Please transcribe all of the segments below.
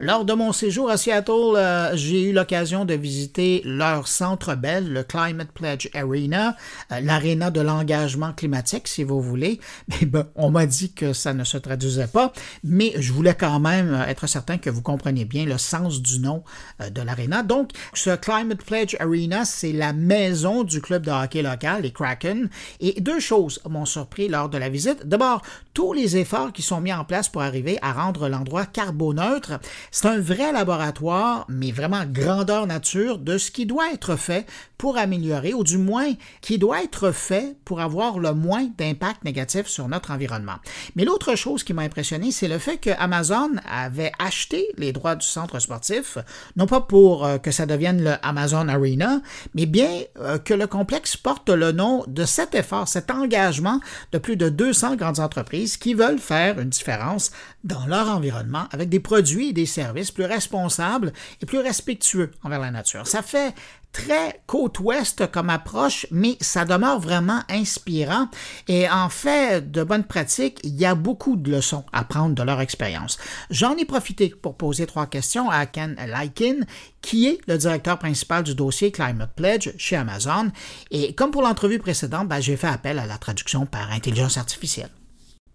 Lors de mon séjour à Seattle, euh, j'ai eu l'occasion de visiter leur centre belle, le Climate Pledge Arena, euh, de l'engagement climatique, si vous voulez. Mais bon, on m'a dit que ça ne se traduisait pas, mais je voulais quand même être certain que vous compreniez bien le sens du nom euh, de l'aréna. Donc, ce Climate Pledge Arena, c'est la maison du club de hockey local, les Kraken. Et deux choses m'ont surpris lors de la visite. D'abord, tous les efforts qui sont mis en place pour arriver à rendre l'endroit carboneutre c'est un vrai laboratoire, mais vraiment grandeur nature, de ce qui doit être fait pour améliorer, ou du moins qui doit être fait pour avoir le moins d'impact négatif sur notre environnement. Mais l'autre chose qui m'a impressionné, c'est le fait que Amazon avait acheté les droits du centre sportif, non pas pour euh, que ça devienne le Amazon Arena, mais bien euh, que le complexe porte le nom de cet effort, cet engagement de plus de 200 grandes entreprises qui veulent faire une différence dans leur environnement avec des produits et des services plus responsables et plus respectueux envers la nature. Ça fait très côte ouest comme approche, mais ça demeure vraiment inspirant. Et en fait, de bonnes pratiques, il y a beaucoup de leçons à prendre de leur expérience. J'en ai profité pour poser trois questions à Ken Lykin, qui est le directeur principal du dossier Climate Pledge chez Amazon. Et comme pour l'entrevue précédente, ben, j'ai fait appel à la traduction par intelligence artificielle.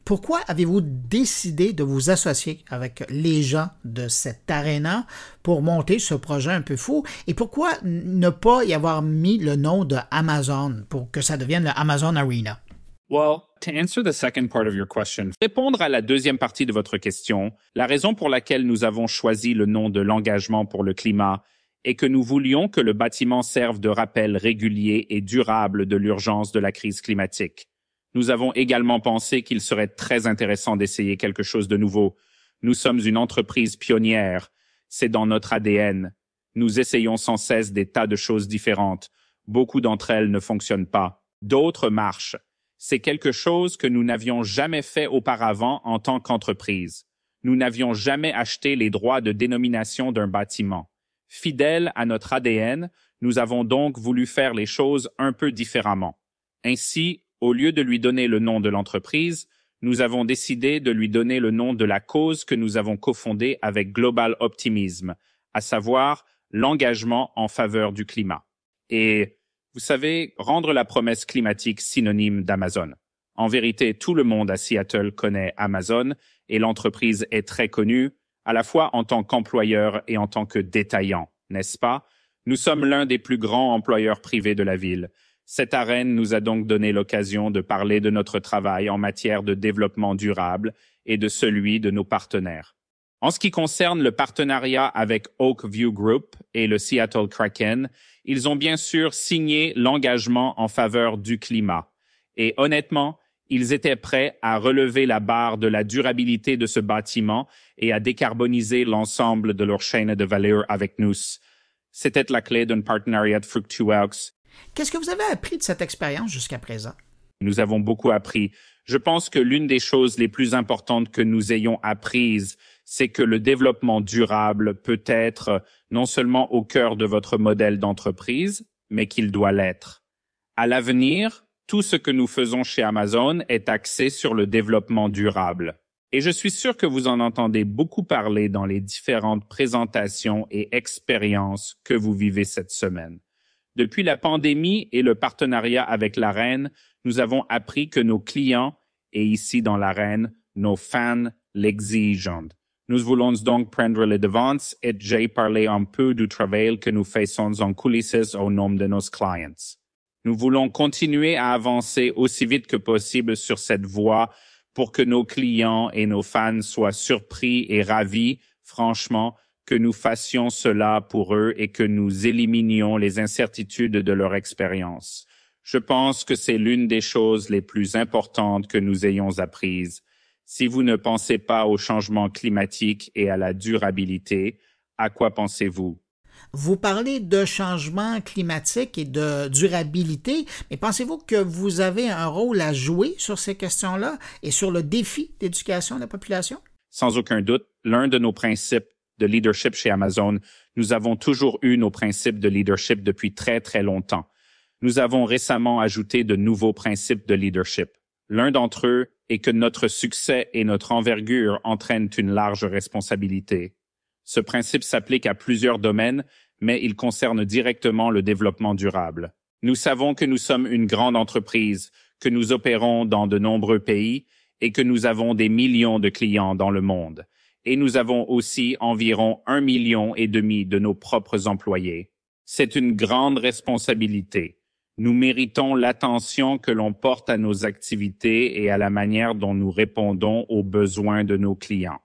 Pourquoi avez-vous décidé de vous associer avec les gens de cette arena pour monter ce projet un peu fou? Et pourquoi ne pas y avoir mis le nom de Amazon pour que ça devienne le Amazon Arena? Well, to answer the second part of your question, répondre à la deuxième partie de votre question, la raison pour laquelle nous avons choisi le nom de l'engagement pour le climat est que nous voulions que le bâtiment serve de rappel régulier et durable de l'urgence de la crise climatique. Nous avons également pensé qu'il serait très intéressant d'essayer quelque chose de nouveau. Nous sommes une entreprise pionnière. C'est dans notre ADN. Nous essayons sans cesse des tas de choses différentes. Beaucoup d'entre elles ne fonctionnent pas. D'autres marchent. C'est quelque chose que nous n'avions jamais fait auparavant en tant qu'entreprise. Nous n'avions jamais acheté les droits de dénomination d'un bâtiment. Fidèles à notre ADN, nous avons donc voulu faire les choses un peu différemment. Ainsi, au lieu de lui donner le nom de l'entreprise, nous avons décidé de lui donner le nom de la cause que nous avons cofondée avec Global Optimism, à savoir l'engagement en faveur du climat. Et vous savez, rendre la promesse climatique synonyme d'Amazon. En vérité, tout le monde à Seattle connaît Amazon et l'entreprise est très connue, à la fois en tant qu'employeur et en tant que détaillant, n'est-ce pas? Nous sommes l'un des plus grands employeurs privés de la ville cette arène nous a donc donné l'occasion de parler de notre travail en matière de développement durable et de celui de nos partenaires. En ce qui concerne le partenariat avec Oakview Group et le Seattle Kraken, ils ont bien sûr signé l'engagement en faveur du climat. Et honnêtement, ils étaient prêts à relever la barre de la durabilité de ce bâtiment et à décarboniser l'ensemble de leur chaîne de valeur avec nous. C'était la clé d'un partenariat fructueux Qu'est-ce que vous avez appris de cette expérience jusqu'à présent? Nous avons beaucoup appris. Je pense que l'une des choses les plus importantes que nous ayons apprises, c'est que le développement durable peut être non seulement au cœur de votre modèle d'entreprise, mais qu'il doit l'être. À l'avenir, tout ce que nous faisons chez Amazon est axé sur le développement durable. Et je suis sûr que vous en entendez beaucoup parler dans les différentes présentations et expériences que vous vivez cette semaine. Depuis la pandémie et le partenariat avec la Reine, nous avons appris que nos clients, et ici dans la Reine, nos fans l'exigent. Nous voulons donc prendre les devants et j'ai parlé un peu du travail que nous faisons en coulisses au nom de nos clients. Nous voulons continuer à avancer aussi vite que possible sur cette voie pour que nos clients et nos fans soient surpris et ravis, franchement, que nous fassions cela pour eux et que nous éliminions les incertitudes de leur expérience. Je pense que c'est l'une des choses les plus importantes que nous ayons apprises. Si vous ne pensez pas au changement climatique et à la durabilité, à quoi pensez-vous? Vous parlez de changement climatique et de durabilité, mais pensez-vous que vous avez un rôle à jouer sur ces questions-là et sur le défi d'éducation de la population? Sans aucun doute, l'un de nos principes de leadership chez Amazon, nous avons toujours eu nos principes de leadership depuis très, très longtemps. Nous avons récemment ajouté de nouveaux principes de leadership. L'un d'entre eux est que notre succès et notre envergure entraînent une large responsabilité. Ce principe s'applique à plusieurs domaines, mais il concerne directement le développement durable. Nous savons que nous sommes une grande entreprise, que nous opérons dans de nombreux pays et que nous avons des millions de clients dans le monde. Et nous avons aussi environ un million et demi de nos propres employés. C'est une grande responsabilité. Nous méritons l'attention que l'on porte à nos activités et à la manière dont nous répondons aux besoins de nos clients.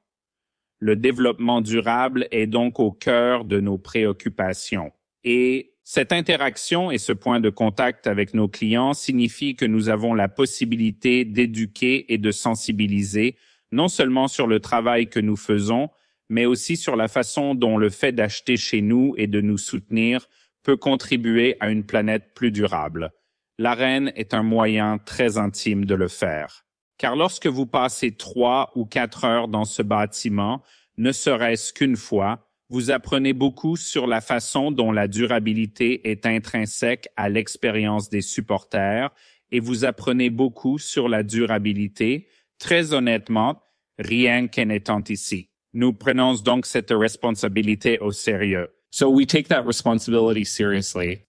Le développement durable est donc au cœur de nos préoccupations. Et cette interaction et ce point de contact avec nos clients signifie que nous avons la possibilité d'éduquer et de sensibiliser non seulement sur le travail que nous faisons, mais aussi sur la façon dont le fait d'acheter chez nous et de nous soutenir peut contribuer à une planète plus durable. L'arène est un moyen très intime de le faire. Car lorsque vous passez trois ou quatre heures dans ce bâtiment, ne serait-ce qu'une fois, vous apprenez beaucoup sur la façon dont la durabilité est intrinsèque à l'expérience des supporters et vous apprenez beaucoup sur la durabilité. Très honnêtement, rien qu'en étant ici. Nous prenons donc cette responsabilité au sérieux. So we take that responsibility seriously.